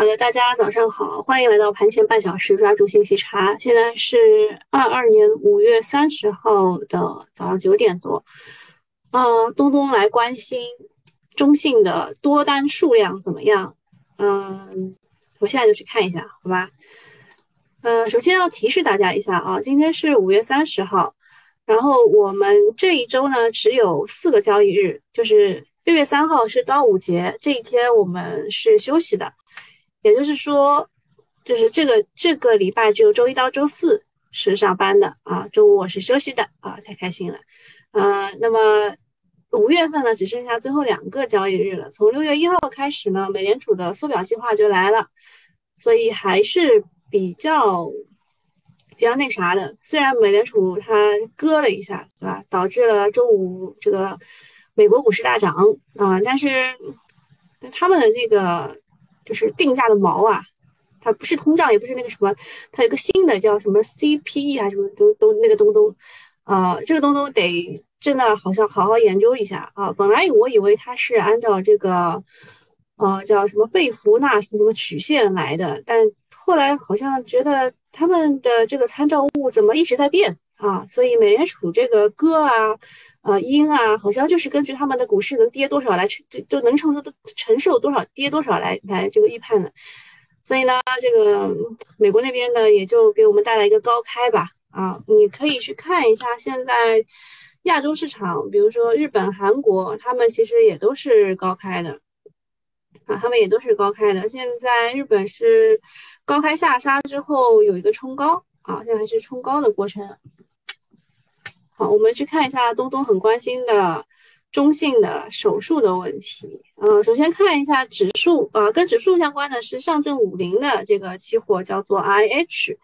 好的，大家早上好，欢迎来到盘前半小时抓住信息差。现在是二二年五月三十号的早上九点多。呃，东东来关心中信的多单数量怎么样？嗯，我现在就去看一下，好吧？呃，首先要提示大家一下啊，今天是五月三十号，然后我们这一周呢只有四个交易日，就是六月三号是端午节，这一天我们是休息的。也就是说，就是这个这个礼拜只有周一到周四是上班的啊，周五我是休息的啊，太开心了。呃，那么五月份呢，只剩下最后两个交易日了。从六月一号开始呢，美联储的缩表计划就来了，所以还是比较比较那啥的。虽然美联储它割了一下，对吧？导致了周五这个美国股市大涨啊，但是他们的那个。就是定价的毛啊，它不是通胀，也不是那个什么，它有个新的叫什么 CPE 还是什么东东那个东东，啊，这个东东得真的好像好好研究一下啊。本来我以为它是按照这个，呃，叫什么贝弗纳什么什么曲线来的，但后来好像觉得他们的这个参照物怎么一直在变啊？所以美联储这个歌啊。呃，阴啊，好像就是根据他们的股市能跌多少来承，就就能承受承受多少跌多少来来这个预判的。所以呢，这个美国那边呢，也就给我们带来一个高开吧。啊，你可以去看一下现在亚洲市场，比如说日本、韩国，他们其实也都是高开的啊，他们也都是高开的。现在日本是高开下杀之后有一个冲高啊，现在还是冲高的过程。好，我们去看一下东东很关心的中性的手术的问题。嗯，首先看一下指数啊，跟指数相关的是上证五零的这个期货，叫做 IH。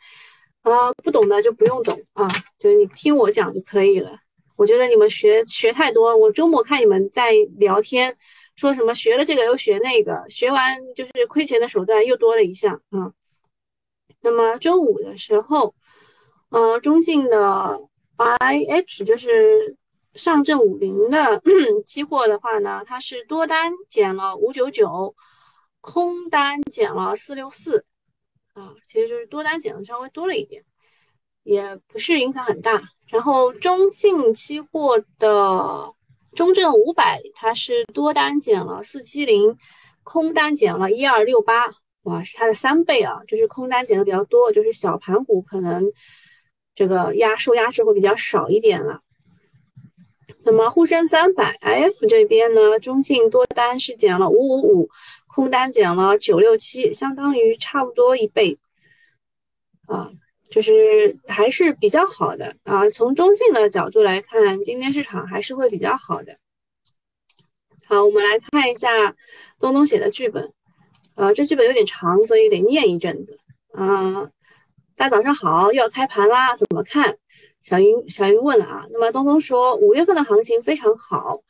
呃，不懂的就不用懂啊，就是你听我讲就可以了。我觉得你们学学太多，我周末看你们在聊天，说什么学了这个又学那个，学完就是亏钱的手段又多了一项啊。那么周五的时候，呃，中性的。I H 就是上证五零的 期货的话呢，它是多单减了五九九，空单减了四六四，啊，其实就是多单减的稍微多了一点，也不是影响很大。然后中信期货的中证五百，它是多单减了四七零，空单减了一二六八，哇，是它的三倍啊，就是空单减的比较多，就是小盘股可能。这个压受压制会比较少一点了。那么沪深三百 IF 这边呢，中性多单是减了五五五，空单减了九六七，相当于差不多一倍啊，就是还是比较好的啊。从中性的角度来看，今天市场还是会比较好的。好，我们来看一下东东写的剧本，呃，这剧本有点长，所以得念一阵子啊。大家早上好，又要开盘啦，怎么看？小云小云问了啊。那么东东说，五月份的行情非常好。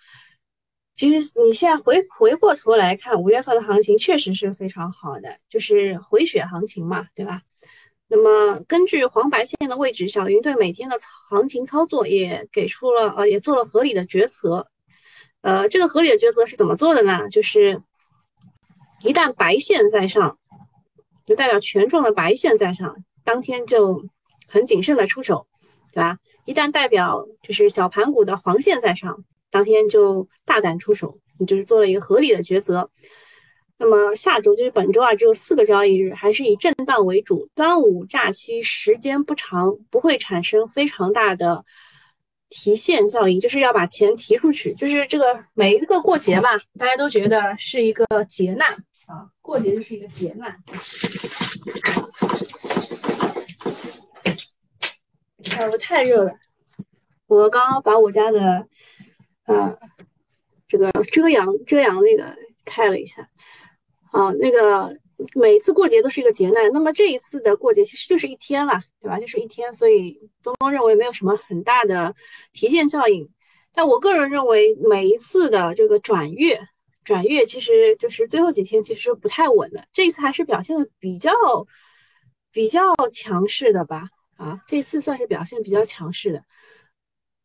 其实你现在回回过头来看，五月份的行情确实是非常好的，就是回血行情嘛，对吧？那么根据黄白线的位置，小云对每天的行情操作也给出了呃，也做了合理的决策。呃，这个合理的决策是怎么做的呢？就是一旦白线在上，就代表权重的白线在上。当天就很谨慎的出手，对吧？一旦代表就是小盘股的黄线在上，当天就大胆出手，你就是做了一个合理的抉择。那么下周就是本周啊，只有四个交易日，还是以震荡为主。端午假期时间不长，不会产生非常大的提现效应，就是要把钱提出去。就是这个每一个过节嘛，大家都觉得是一个劫难啊，过节就是一个劫难。哎，我太热了，我刚刚把我家的，呃，这个遮阳遮阳那个开了一下，啊，那个每次过节都是一个劫难，那么这一次的过节其实就是一天了，对吧？就是一天，所以东东认为没有什么很大的提现效应，但我个人认为每一次的这个转月转月，其实就是最后几天其实不太稳的，这一次还是表现的比较比较强势的吧。啊，这次算是表现比较强势的，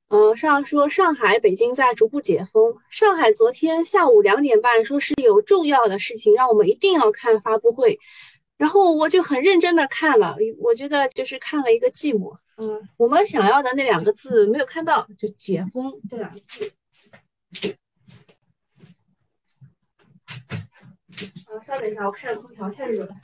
呃，上说上海、北京在逐步解封。上海昨天下午两点半说是有重要的事情，让我们一定要看发布会。然后我就很认真的看了，我觉得就是看了一个寂寞。嗯，我们想要的那两个字没有看到，就解封这两个字。啊，稍等一下，我开着空调，太热了。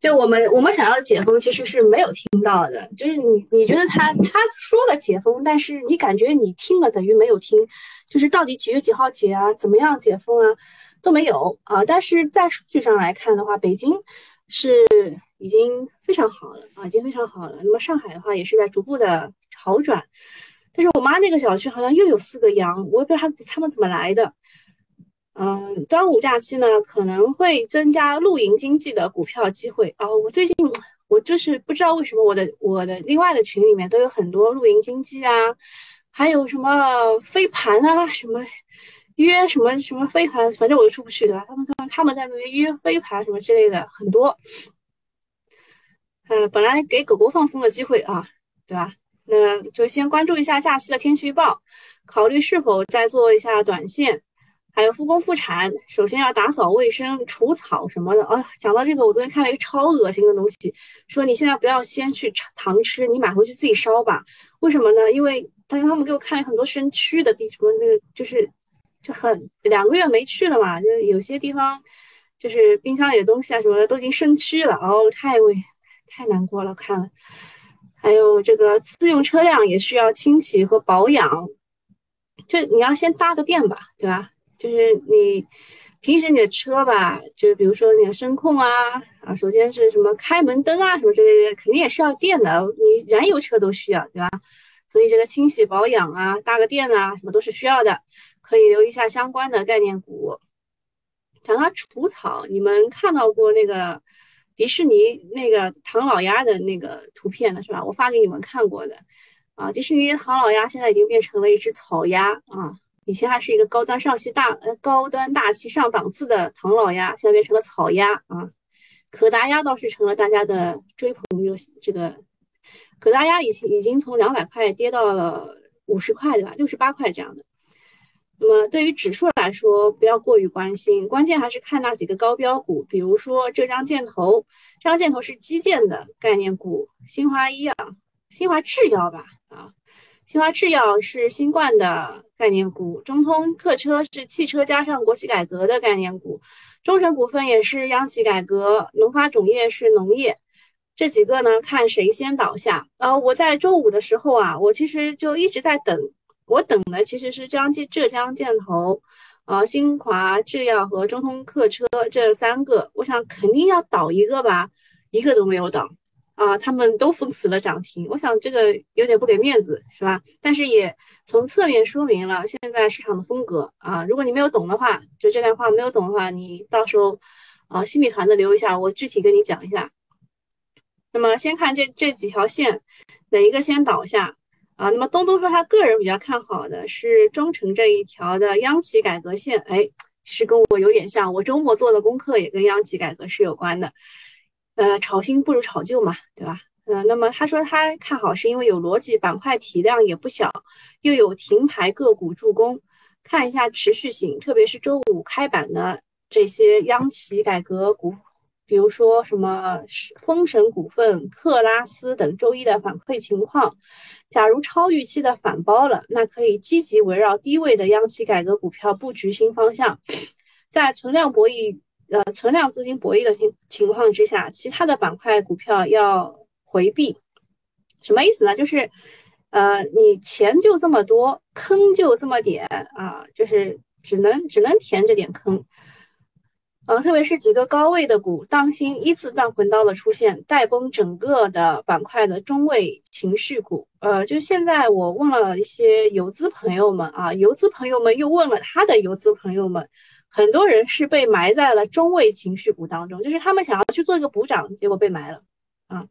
就我们我们想要解封，其实是没有听到的。就是你你觉得他他说了解封，但是你感觉你听了等于没有听。就是到底几月几号解啊？怎么样解封啊？都没有啊。但是在数据上来看的话，北京是已经非常好了啊，已经非常好了。那么上海的话也是在逐步的好转。但是我妈那个小区好像又有四个阳，我也不知道他他们怎么来的。嗯，端午假期呢可能会增加露营经济的股票机会啊。我最近我就是不知道为什么我的我的另外的群里面都有很多露营经济啊，还有什么飞盘啊，什么约什么什么飞盘，反正我都出不去的。他们他们他们在那边约飞盘什么之类的很多。呃，本来给狗狗放松的机会啊，对吧？那就先关注一下假期的天气预报，考虑是否再做一下短线。还有复工复产，首先要打扫卫生、除草什么的啊。讲到这个，我昨天看了一个超恶心的东西，说你现在不要先去糖吃，你买回去自己烧吧。为什么呢？因为当时他们给我看了很多生蛆的地，什么那个就是就很两个月没去了嘛，就有些地方就是冰箱里的东西啊什么的都已经生蛆了，哦，太为太难过了，看了。还有这个自用车辆也需要清洗和保养，就你要先搭个电吧，对吧？就是你平时你的车吧，就比如说你的声控啊啊，首先是什么开门灯啊什么之类的，肯定也是要电的。你燃油车都需要，对吧？所以这个清洗保养啊，搭个电啊，什么都是需要的，可以留意一下相关的概念股。讲到除草，你们看到过那个迪士尼那个唐老鸭的那个图片的是吧？我发给你们看过的啊，迪士尼唐老鸭现在已经变成了一只草鸭啊。以前还是一个高端上气大呃高端大气上档次的唐老鸭，现在变成了草鸭啊。可达鸭倒是成了大家的追捧，这个这个可达鸭以前已经从两百块跌到了五十块，对吧？六十八块这样的。那么对于指数来说，不要过于关心，关键还是看那几个高标股，比如说浙江建投，浙江建投是基建的概念股，新华医药、新华制药吧啊。新华制药是新冠的概念股，中通客车是汽车加上国企改革的概念股，中成股份也是央企改革，农发种业是农业，这几个呢，看谁先倒下。呃，我在周五的时候啊，我其实就一直在等，我等的其实是浙江浙江建投，呃，新华制药和中通客车这三个，我想肯定要倒一个吧，一个都没有倒。啊，他们都封死了涨停，我想这个有点不给面子，是吧？但是也从侧面说明了现在市场的风格啊。如果你没有懂的话，就这段话没有懂的话，你到时候啊新米团的留一下，我具体跟你讲一下。那么先看这这几条线，哪一个先倒下啊？那么东东说他个人比较看好的是中诚这一条的央企改革线，哎，其实跟我有点像，我周末做的功课也跟央企改革是有关的。呃，炒新不如炒旧嘛，对吧？嗯，那么他说他看好是因为有逻辑，板块体量也不小，又有停牌个股助攻，看一下持续性，特别是周五开板的这些央企改革股，比如说什么风神股份、克拉斯等周一的反馈情况。假如超预期的反包了，那可以积极围绕低位的央企改革股票布局新方向，在存量博弈。呃，存量资金博弈的情情况之下，其他的板块股票要回避，什么意思呢？就是，呃，你钱就这么多，坑就这么点啊，就是只能只能填这点坑。呃，特别是几个高位的股，当心一字断魂刀的出现，带崩整个的板块的中位情绪股。呃，就现在我问了一些游资朋友们啊，游资朋友们又问了他的游资朋友们。很多人是被埋在了中位情绪股当中，就是他们想要去做一个补涨，结果被埋了啊。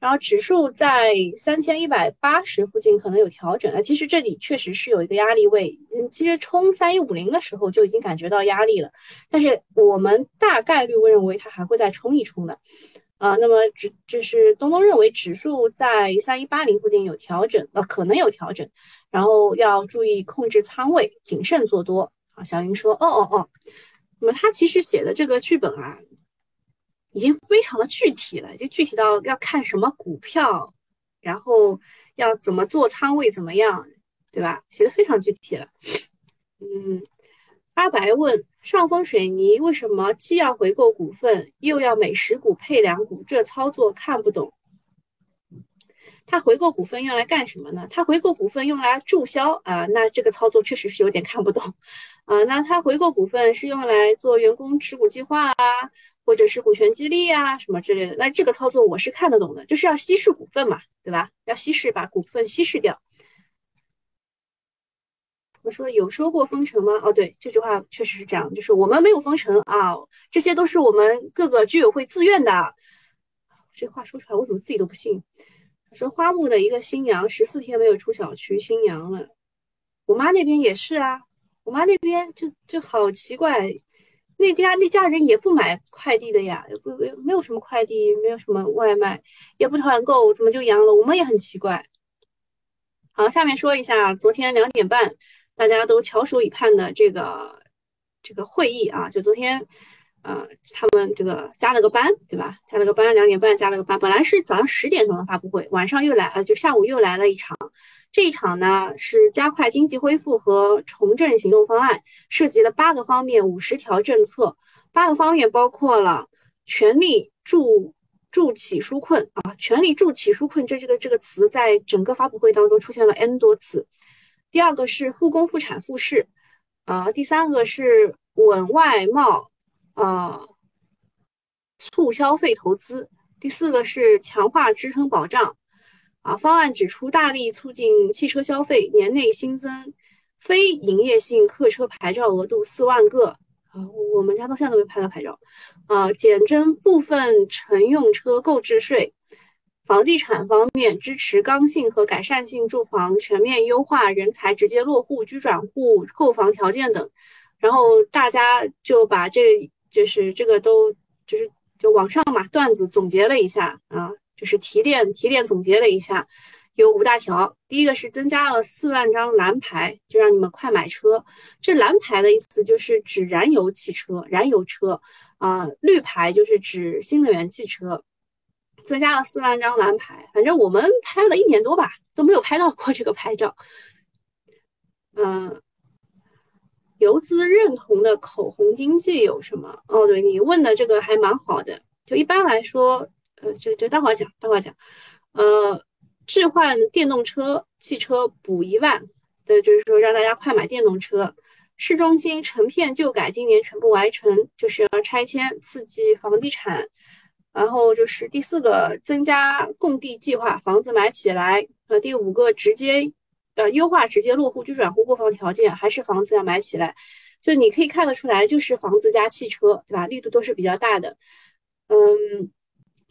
然后指数在三千一百八十附近可能有调整，啊，其实这里确实是有一个压力位，嗯，其实冲三一五零的时候就已经感觉到压力了，但是我们大概率会认为它还会再冲一冲的。啊，那么指就是东东认为指数在三一八零附近有调整，呃，可能有调整，然后要注意控制仓位，谨慎做多。小云说，哦哦哦，那么他其实写的这个剧本啊，已经非常的具体了，就具体到要看什么股票，然后要怎么做仓位，怎么样，对吧？写的非常具体了。嗯，阿白问。上峰水泥为什么既要回购股份，又要每十股配两股？这操作看不懂。他回购股份用来干什么呢？他回购股份用来注销啊，那这个操作确实是有点看不懂啊。那他回购股份是用来做员工持股计划啊，或者是股权激励啊什么之类的，那这个操作我是看得懂的，就是要稀释股份嘛，对吧？要稀释，把股份稀释掉。我说有说过封城吗？哦，对，这句话确实是这样，就是我们没有封城啊，这些都是我们各个居委会自愿的。这话说出来，我怎么自己都不信。他说花木的一个新娘十四天没有出小区，新娘了。我妈那边也是啊，我妈那边就就好奇怪，那家那家人也不买快递的呀，也不没有什么快递，没有什么外卖，也不团购，怎么就阳了？我们也很奇怪。好，下面说一下昨天两点半。大家都翘首以盼的这个这个会议啊，就昨天，呃，他们这个加了个班，对吧？加了个班，两点半加了个班。本来是早上十点钟的发布会，晚上又来了，就下午又来了一场。这一场呢是加快经济恢复和重振行动方案，涉及了八个方面，五十条政策。八个方面包括了全力助助企纾困啊，全力助企纾困这这个这个词在整个发布会当中出现了 n 多次。第二个是复工复产复市，啊，第三个是稳外贸，啊，促消费投资。第四个是强化支撑保障，啊，方案指出大力促进汽车消费，年内新增非营业性客车牌照额度四万个，啊，我们家到现在都没拍到牌照，啊，减征部分乘用车购置税。房地产方面，支持刚性和改善性住房全面优化人才直接落户、居转户购房条件等。然后大家就把这就是这个都就是就网上嘛段子总结了一下啊，就是提炼提炼总结了一下，有五大条。第一个是增加了四万张蓝牌，就让你们快买车。这蓝牌的意思就是指燃油汽车、燃油车啊，绿牌就是指新能源汽车。增加了四万张蓝牌，反正我们拍了一年多吧，都没有拍到过这个牌照。嗯，游资认同的口红经济有什么？哦，对你问的这个还蛮好的。就一般来说，呃，就就待会儿讲，待会儿讲。呃，置换电动车汽车补一万，对，就是说让大家快买电动车。市中心成片旧改今年全部完成，就是要拆迁，刺激房地产。然后就是第四个，增加供地计划，房子买起来。呃，第五个，直接呃优化直接落户、居转户购房条件，还是房子要买起来。就你可以看得出来，就是房子加汽车，对吧？力度都是比较大的。嗯，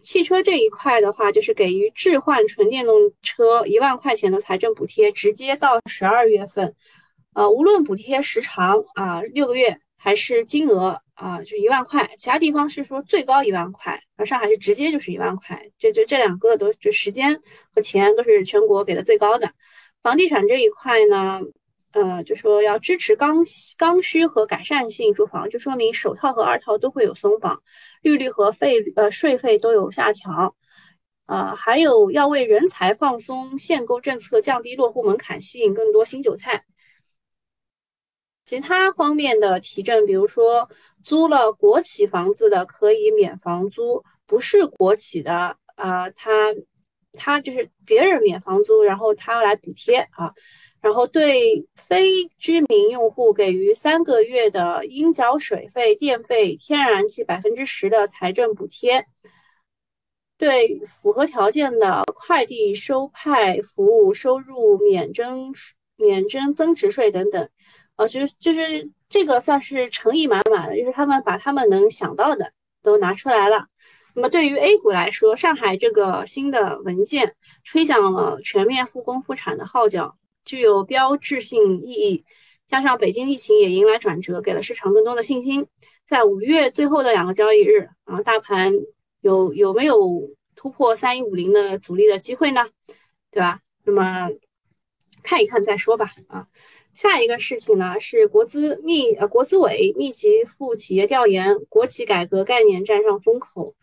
汽车这一块的话，就是给予置换纯电动车一万块钱的财政补贴，直接到十二月份。呃，无论补贴时长啊，六个月还是金额。啊，就一万块，其他地方是说最高一万块，而上海是直接就是一万块，这就这两个都就时间和钱都是全国给的最高的。房地产这一块呢，呃，就说要支持刚刚需和改善性住房，就说明首套和二套都会有松绑，利率和费呃税费都有下调，呃，还有要为人才放松限购政策，降低落户门槛，吸引更多新韭菜。其他方面的提振，比如说租了国企房子的可以免房租，不是国企的啊，他他就是别人免房租，然后他要来补贴啊，然后对非居民用户给予三个月的应缴水费、电费、天然气百分之十的财政补贴，对符合条件的快递收派服务收入免征免征增值税等等。啊，就是就是这个算是诚意满满的，就是他们把他们能想到的都拿出来了。那么对于 A 股来说，上海这个新的文件吹响了全面复工复产的号角，具有标志性意义。加上北京疫情也迎来转折，给了市场更多的信心。在五月最后的两个交易日，啊，大盘有有没有突破三一五零的阻力的机会呢？对吧？那么看一看再说吧。啊，下一个事情呢是国资密呃国资委密集赴企业调研，国企改革概念站上风口。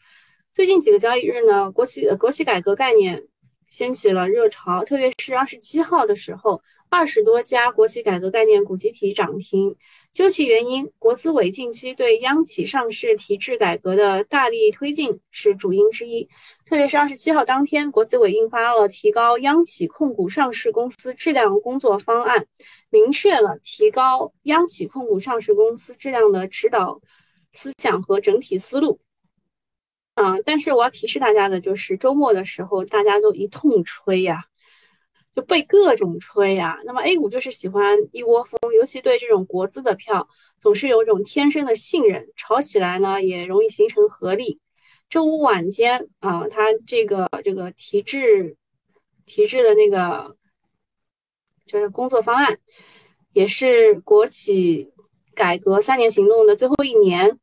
最近几个交易日呢，国企国企改革概念掀起了热潮，特别是二十七号的时候。二十多家国企改革概念股集体涨停，究其原因，国资委近期对央企上市提质改革的大力推进是主因之一。特别是二十七号当天，国资委印发了提高央企控股上市公司质量工作方案，明确了提高央企控股上市公司质量的指导思想和整体思路。啊，但是我要提示大家的就是，周末的时候大家都一通吹呀。就被各种吹呀，那么 A 股就是喜欢一窝蜂，尤其对这种国资的票，总是有种天生的信任，炒起来呢也容易形成合力。周五晚间啊，它这个这个提质提质的那个就是工作方案，也是国企改革三年行动的最后一年，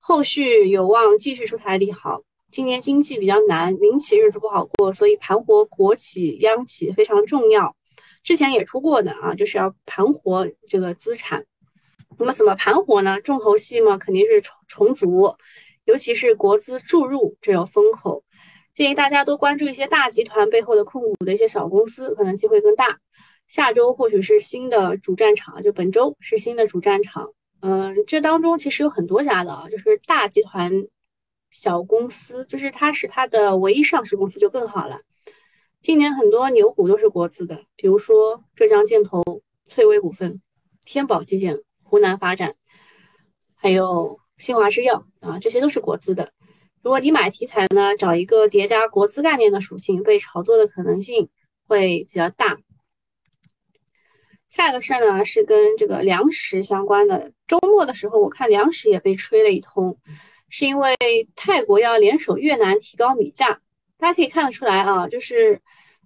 后续有望继续出台利好。今年经济比较难，民企日子不好过，所以盘活国企央企非常重要。之前也出过的啊，就是要盘活这个资产。那么怎么盘活呢？重头戏嘛，肯定是重重组，尤其是国资注入这种风口。建议大家多关注一些大集团背后的控股的一些小公司，可能机会更大。下周或许是新的主战场，就本周是新的主战场。嗯，这当中其实有很多家的啊，就是大集团。小公司就是它是它的唯一上市公司就更好了。今年很多牛股都是国资的，比如说浙江建投、翠微股份、天宝基建、湖南发展，还有新华制药啊，这些都是国资的。如果你买题材呢，找一个叠加国资概念的属性，被炒作的可能性会比较大。下一个事儿呢是跟这个粮食相关的。周末的时候，我看粮食也被吹了一通。是因为泰国要联手越南提高米价，大家可以看得出来啊，就是，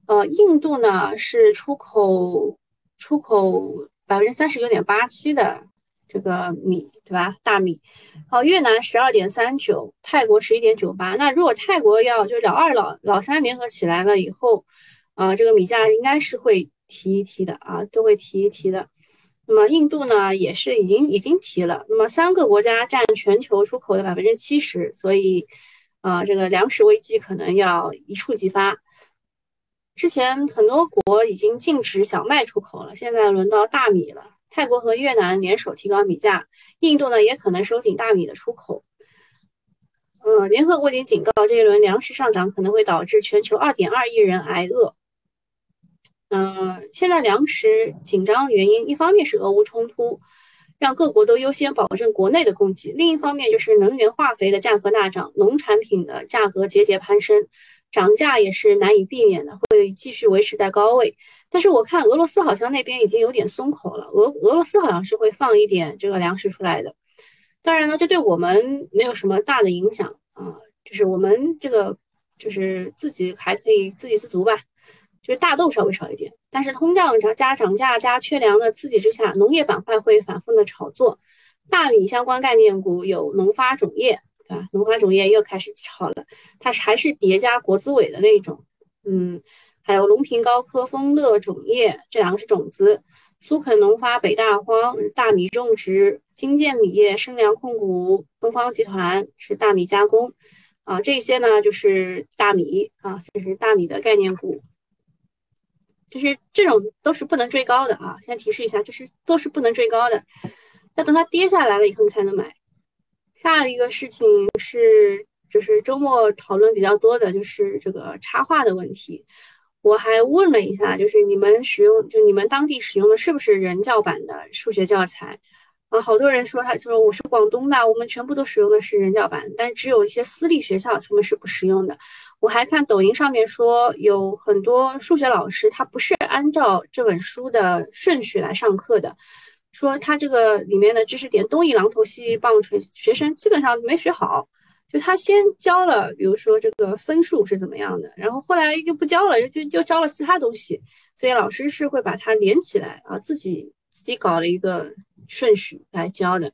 呃，印度呢是出口出口百分之三十九点八七的这个米，对吧？大米，好，越南十二点三九，泰国十一点九八。那如果泰国要就是老二老老三联合起来了以后，啊，这个米价应该是会提一提的啊，都会提一提的。那么印度呢，也是已经已经提了。那么三个国家占全球出口的百分之七十，所以，呃，这个粮食危机可能要一触即发。之前很多国已经禁止小麦出口了，现在轮到大米了。泰国和越南联手提高米价，印度呢也可能收紧大米的出口。嗯，联合国已经警告，这一轮粮食上涨可能会导致全球二点二亿人挨饿。嗯，现在粮食紧张的原因，一方面是俄乌冲突，让各国都优先保证国内的供给；另一方面就是能源、化肥的价格大涨，农产品的价格节节攀升，涨价也是难以避免的，会继续维持在高位。但是我看俄罗斯好像那边已经有点松口了，俄俄罗斯好像是会放一点这个粮食出来的。当然呢，这对我们没有什么大的影响啊，就是我们这个就是自己还可以自给自足吧。就是大豆稍微少一点，但是通胀加涨价加缺粮的刺激之下，农业板块会反复的炒作。大米相关概念股有农发种业，对吧？农发种业又开始炒了，它还是叠加国资委的那种，嗯，还有隆平高科、丰乐种业这两个是种子，苏肯农发、北大荒大米种植，金建米业、生粮控股、东方集团是大米加工，啊，这些呢就是大米啊，这是大米的概念股。就是这种都是不能追高的啊！先提示一下，就是都是不能追高的，要等它跌下来了以后你才能买。下一个事情是，就是周末讨论比较多的，就是这个插画的问题。我还问了一下，就是你们使用，就你们当地使用的是不是人教版的数学教材？啊，好多人说他就说我是广东的，我们全部都使用的是人教版，但只有一些私立学校他们是不使用的。我还看抖音上面说，有很多数学老师他不是按照这本书的顺序来上课的，说他这个里面的知识点东一榔头西一棒槌，学生基本上没学好。就他先教了，比如说这个分数是怎么样的，然后后来就不教了，就就教了其他东西。所以老师是会把它连起来啊，自己自己搞了一个顺序来教的。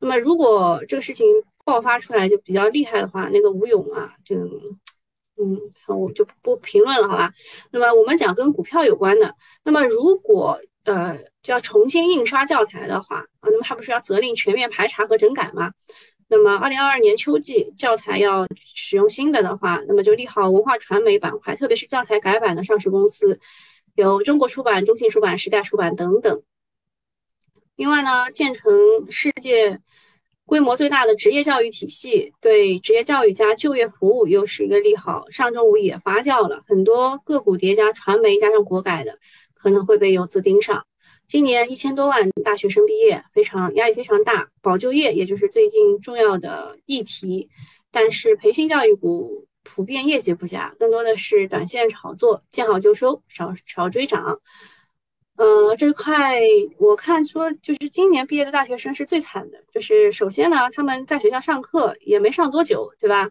那么如果这个事情爆发出来就比较厉害的话，那个吴勇啊，这个，嗯，我就不评论了，好吧？那么我们讲跟股票有关的，那么如果呃就要重新印刷教材的话啊，那么它不是要责令全面排查和整改吗？那么二零二二年秋季教材要使用新的的话，那么就利好文化传媒板块，特别是教材改版的上市公司，有中国出版、中信出版、时代出版等等。另外呢，建成世界规模最大的职业教育体系，对职业教育加就业服务又是一个利好。上周五也发酵了很多个股叠加传媒加上国改的，可能会被游资盯上。今年一千多万大学生毕业，非常压力非常大，保就业也就是最近重要的议题。但是培训教育股普遍业绩不佳，更多的是短线炒作，见好就收，少少追涨。呃，这块我看说，就是今年毕业的大学生是最惨的。就是首先呢，他们在学校上课也没上多久，对吧？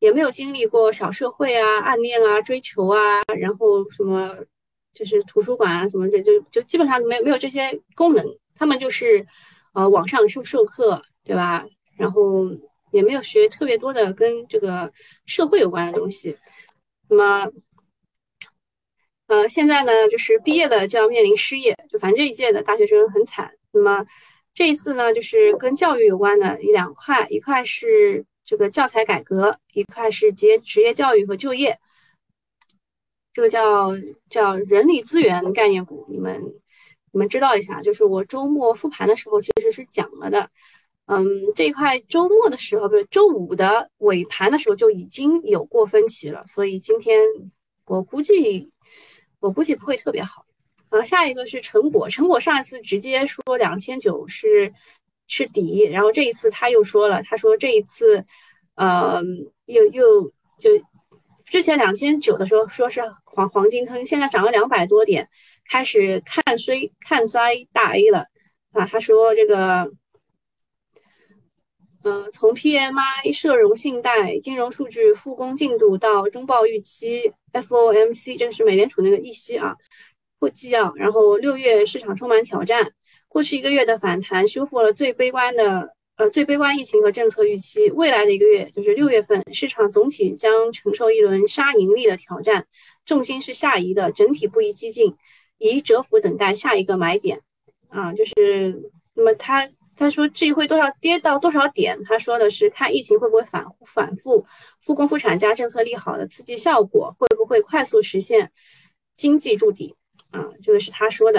也没有经历过小社会啊、暗恋啊、追求啊，然后什么。就是图书馆啊，什么这就就基本上没没有这些功能，他们就是呃网上授授课，对吧？然后也没有学特别多的跟这个社会有关的东西。那么呃现在呢，就是毕业了就要面临失业，就反正这一届的大学生很惨。那么这一次呢，就是跟教育有关的一两块，一块是这个教材改革，一块是结职业教育和就业。这个叫叫人力资源概念股，你们你们知道一下，就是我周末复盘的时候其实是讲了的，嗯，这一块周末的时候不是周五的尾盘的时候就已经有过分歧了，所以今天我估计我估计不会特别好。啊，下一个是成果，成果上一次直接说两千九是是底，然后这一次他又说了，他说这一次，呃，又又就。之前两千九的时候说是黄黄金坑，现在涨了两百多点，开始看衰看衰大 A 了啊！他说这个，呃，从 PMI、社融信贷、金融数据、复工进度到中报预期、FOMC，这个是美联储那个议息啊，或纪要，然后六月市场充满挑战，过去一个月的反弹修复了最悲观的。呃，最悲观疫情和政策预期，未来的一个月就是六月份，市场总体将承受一轮杀盈利的挑战，重心是下移的，整体不宜激进，宜蛰伏等待下一个买点。啊，就是那么他他说这会多少跌到多少点？他说的是看疫情会不会反反复，复工复产加政策利好的刺激效果会不会快速实现经济筑底？啊，这个是他说的。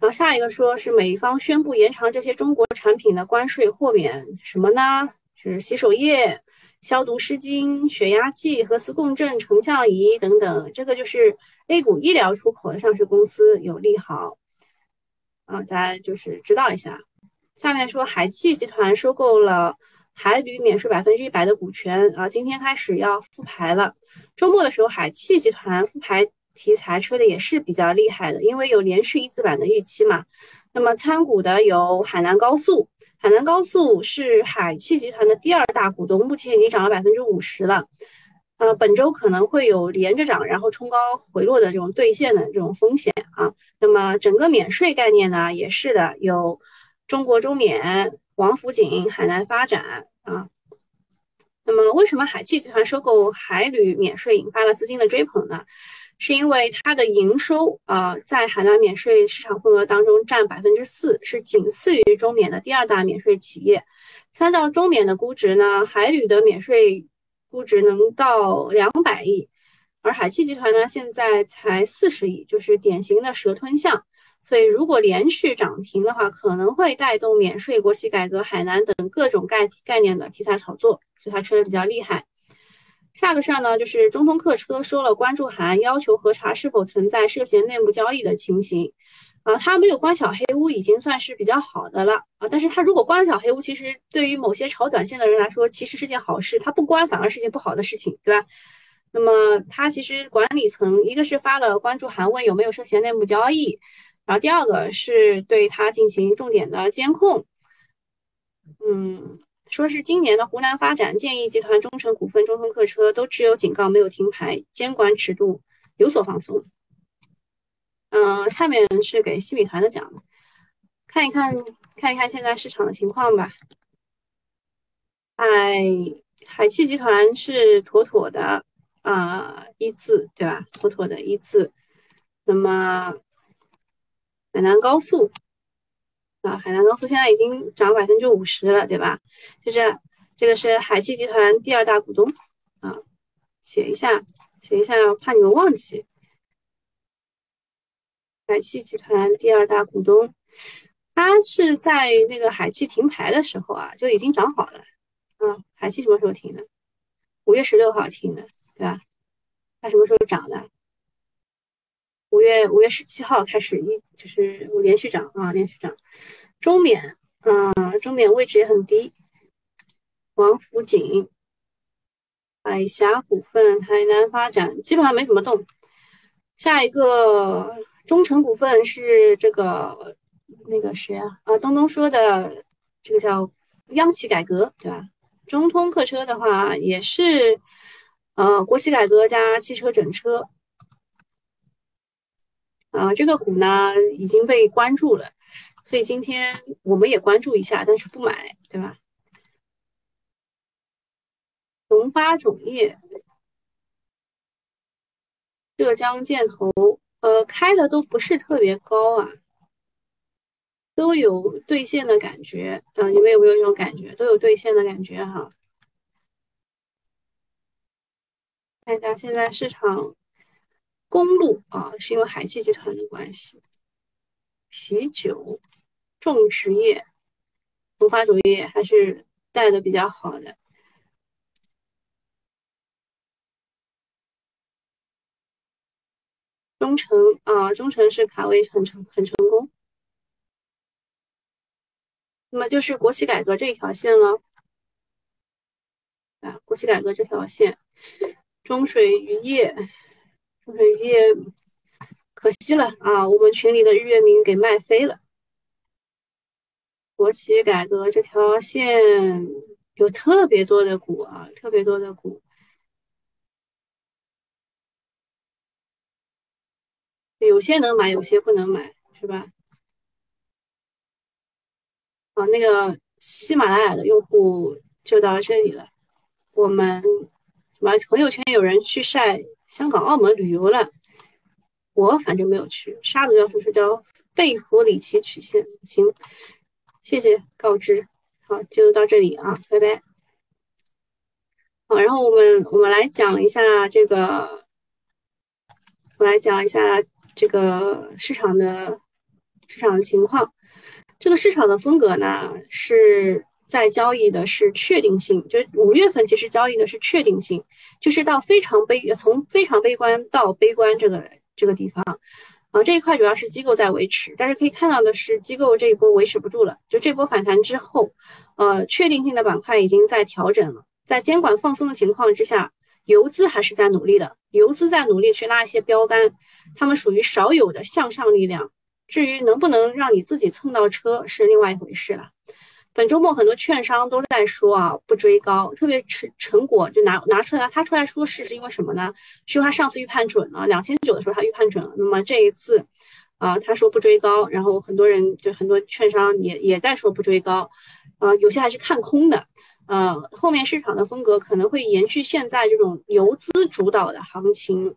然后下一个说是美方宣布延长这些中国产品的关税豁免，什么呢？是洗手液、消毒湿巾、血压计、核磁共振成像仪等等。这个就是 A 股医疗出口的上市公司有利好啊，大家就是知道一下。下面说海汽集团收购了海旅免税百分之一百的股权啊，今天开始要复牌了。周末的时候，海汽集团复牌。题材吹的也是比较厉害的，因为有连续一字板的预期嘛。那么参股的有海南高速，海南高速是海汽集团的第二大股东，目前已经涨了百分之五十了。呃，本周可能会有连着涨，然后冲高回落的这种兑现的这种风险啊。那么整个免税概念呢，也是的，有中国中免、王府井、海南发展啊。那么为什么海汽集团收购海旅免税引发了资金的追捧呢？是因为它的营收啊，在海南免税市场份额当中占百分之四，是仅次于中免的第二大免税企业。参照中免的估值呢，海旅的免税估值能到两百亿，而海汽集团呢现在才四十亿，就是典型的蛇吞象。所以如果连续涨停的话，可能会带动免税、国企改革、海南等各种概概念的题材炒作，所以它吹的比较厉害。下个事儿呢，就是中通客车收了关注函，要求核查是否存在涉嫌内幕交易的情形。啊，他没有关小黑屋，已经算是比较好的了啊。但是他如果关了小黑屋，其实对于某些炒短线的人来说，其实是件好事。他不关反而是件不好的事情，对吧？那么他其实管理层一个是发了关注函，问有没有涉嫌内幕交易，然后第二个是对他进行重点的监控。嗯。说是今年的湖南发展、建议集团、中诚股份、中通客车都只有警告没有停牌，监管尺度有所放松。嗯，下面是给西米团的讲，看一看看一看现在市场的情况吧。海海汽集团是妥妥的啊一字，对吧？妥妥的一字。那么海南高速啊，海南高速现在已经涨百分之五十了，对吧？就是这个是海汽集团第二大股东啊，写一下，写一下，怕你们忘记。海汽集团第二大股东，它是在那个海汽停牌的时候啊，就已经涨好了啊。海汽什么时候停的？五月十六号停的，对吧？它什么时候涨的？五月五月十七号开始一就是连续涨啊，连续涨。中缅啊，中缅位置也很低。王府井、海峡股份、海南发展基本上没怎么动。下一个。中诚股份是这个那个谁啊？啊，东东说的这个叫央企改革，对吧？中通客车的话也是，呃，国企改革加汽车整车，啊，这个股呢已经被关注了，所以今天我们也关注一下，但是不买，对吧？龙发种业、浙江建投。呃，开的都不是特别高啊，都有兑现的感觉啊，你们有没有这种感觉？都有兑现的感觉哈。看一下现在市场，公路啊，是因为海汽集团的关系，啤酒、种植业、农发种业还是带的比较好的。中诚啊，中诚是卡位很成很成功，那么就是国企改革这一条线了。啊，国企改革这条线，中水渔业，中水渔业可惜了啊，我们群里的日月明给卖飞了，国企改革这条线有特别多的股啊，特别多的股。有些能买，有些不能买，是吧？好，那个喜马拉雅的用户就到这里了。我们什么朋友圈有人去晒香港、澳门旅游了，我反正没有去。沙子教授是叫贝弗里奇曲线，行，谢谢告知。好，就到这里啊，拜拜。好，然后我们我们来讲一下这个，我来讲一下。这个市场的市场的情况，这个市场的风格呢，是在交易的是确定性，就是五月份其实交易的是确定性，就是到非常悲，从非常悲观到悲观这个这个地方，啊，这一块主要是机构在维持，但是可以看到的是，机构这一波维持不住了，就这波反弹之后，呃，确定性的板块已经在调整了，在监管放松的情况之下。游资还是在努力的，游资在努力去拉一些标杆，他们属于少有的向上力量。至于能不能让你自己蹭到车是另外一回事了。本周末很多券商都在说啊，不追高，特别成成果就拿拿出来，他出来说是是因为什么呢？是因为他上次预判准了，两千九的时候他预判准了，那么这一次啊，他说不追高，然后很多人就很多券商也也在说不追高，啊，有些还是看空的。呃，后面市场的风格可能会延续现在这种游资主导的行情。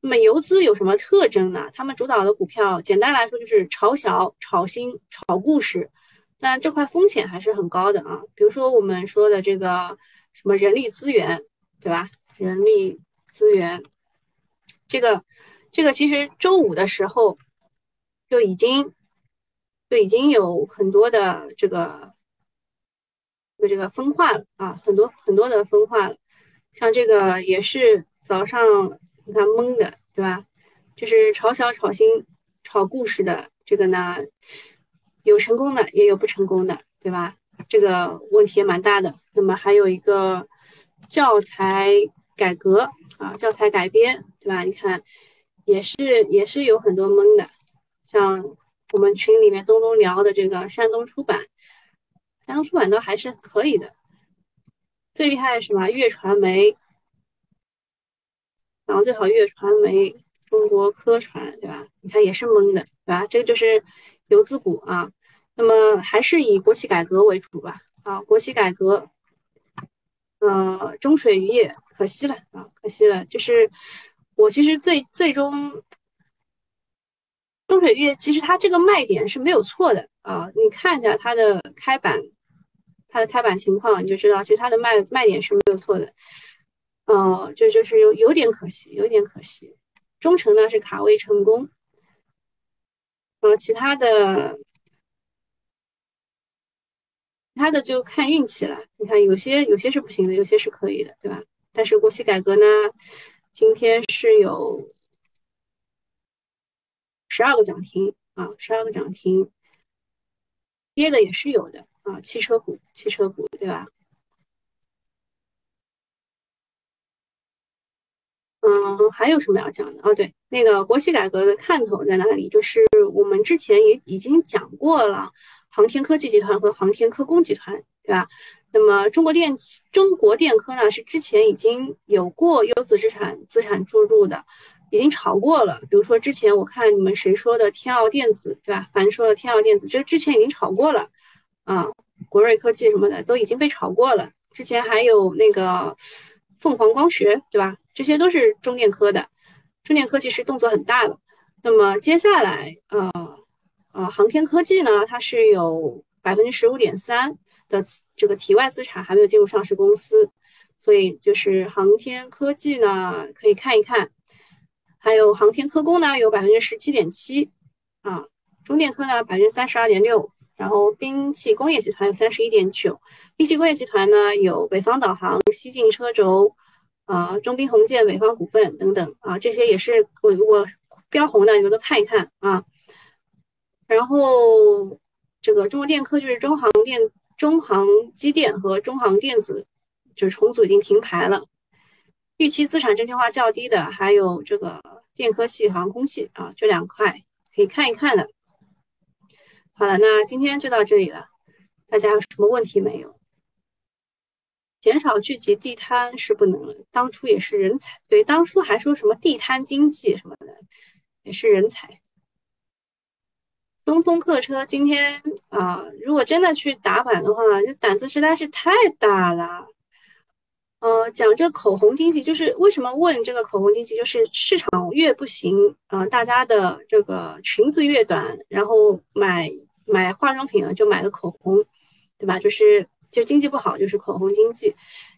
那么游资有什么特征呢？他们主导的股票，简单来说就是炒小、炒新、炒故事。但这块风险还是很高的啊。比如说我们说的这个什么人力资源，对吧？人力资源，这个这个其实周五的时候就已经就已经有很多的这个。就这个分化了啊，很多很多的分化了，像这个也是早上你看懵的，对吧？就是炒小、炒新、炒故事的这个呢，有成功的，也有不成功的，对吧？这个问题也蛮大的。那么还有一个教材改革啊，教材改编，对吧？你看也是也是有很多懵的，像我们群里面东东聊的这个山东出版。山东出版都还是可以的，最厉害是什么？粤传媒，然后最好粤传媒、中国科传，对吧？你看也是懵的，对吧？这个就是游资股啊。那么还是以国企改革为主吧。啊，国企改革，呃，中水渔业可惜了啊，可惜了。就是我其实最最终，中水渔业其实它这个卖点是没有错的啊。你看一下它的开板，它的开板情况，你就知道其实它的卖卖点是没有错的。呃，就就是有有点可惜，有点可惜。中成呢是卡位成功，呃，其他的。其他的就看运气了，你看有些有些是不行的，有些是可以的，对吧？但是国企改革呢，今天是有十二个涨停啊，十二个涨停，跌的也是有的啊，汽车股，汽车股，对吧？嗯，还有什么要讲的？哦，对，那个国企改革的看头在哪里？就是我们之前也已经讲过了。航天科技集团和航天科工集团，对吧？那么中国电中国电科呢，是之前已经有过优质资产资产注入的，已经炒过了。比如说之前我看你们谁说的天奥电子，对吧？凡说的天奥电子，这之前已经炒过了啊。国瑞科技什么的都已经被炒过了。之前还有那个凤凰光学，对吧？这些都是中电科的。中电科技是动作很大的。那么接下来，呃。啊，航天科技呢，它是有百分之十五点三的这个体外资产还没有进入上市公司，所以就是航天科技呢可以看一看，还有航天科工呢有百分之十七点七啊，中电科呢百分之三十二点六，然后兵器工业集团有三十一点九，兵器工业集团呢有北方导航、西进车轴啊、中兵红箭、北方股份等等啊，这些也是我我标红的，你们都看一看啊。然后，这个中国电科就是中航电、中航机电和中航电子，就是重组已经停牌了。预期资产证券化较低的还有这个电科系、航空系啊，这两块可以看一看的。好了，那今天就到这里了，大家有什么问题没有？减少聚集地摊是不能了，当初也是人才，对，当初还说什么地摊经济什么的，也是人才。东风客车今天啊，如果真的去打板的话，这胆子实在是太大了。呃，讲这口红经济，就是为什么问这个口红经济，就是市场越不行啊，大家的这个裙子越短，然后买买化妆品呢就买个口红，对吧？就是就经济不好，就是口红经济。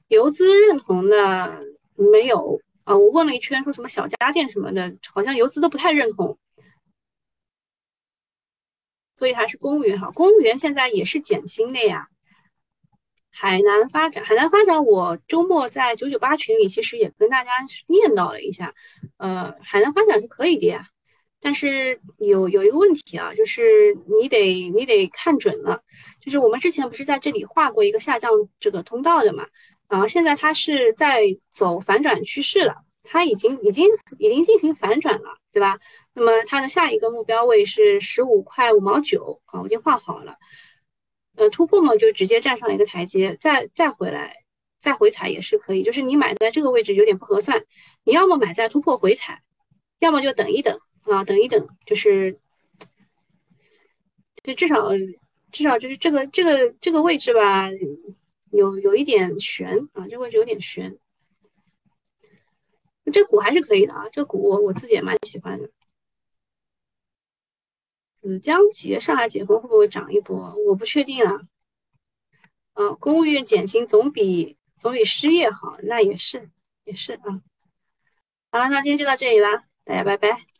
游资认同的没有啊？我问了一圈，说什么小家电什么的，好像游资都不太认同。所以还是公务员好，公务员现在也是减薪的呀。海南发展，海南发展，我周末在九九八群里其实也跟大家念叨了一下，呃，海南发展是可以的呀，但是有有一个问题啊，就是你得你得看准了，就是我们之前不是在这里画过一个下降这个通道的嘛，然后现在它是在走反转趋势了，它已经已经已经进行反转了，对吧？那么它的下一个目标位是十五块五毛九啊，我已经画好了。呃，突破嘛就直接站上一个台阶，再再回来再回踩也是可以。就是你买在这个位置有点不合算，你要么买在突破回踩，要么就等一等啊，等一等，就是就至少至少就是这个这个这个位置吧，有有一点悬啊，这个位置有点悬。这股还是可以的啊，这股我我自己也蛮喜欢的。子江节上海解封会不会涨一波？我不确定啊。啊，公务员减薪总比总比失业好，那也是也是啊。好了，那今天就到这里啦，大家拜拜。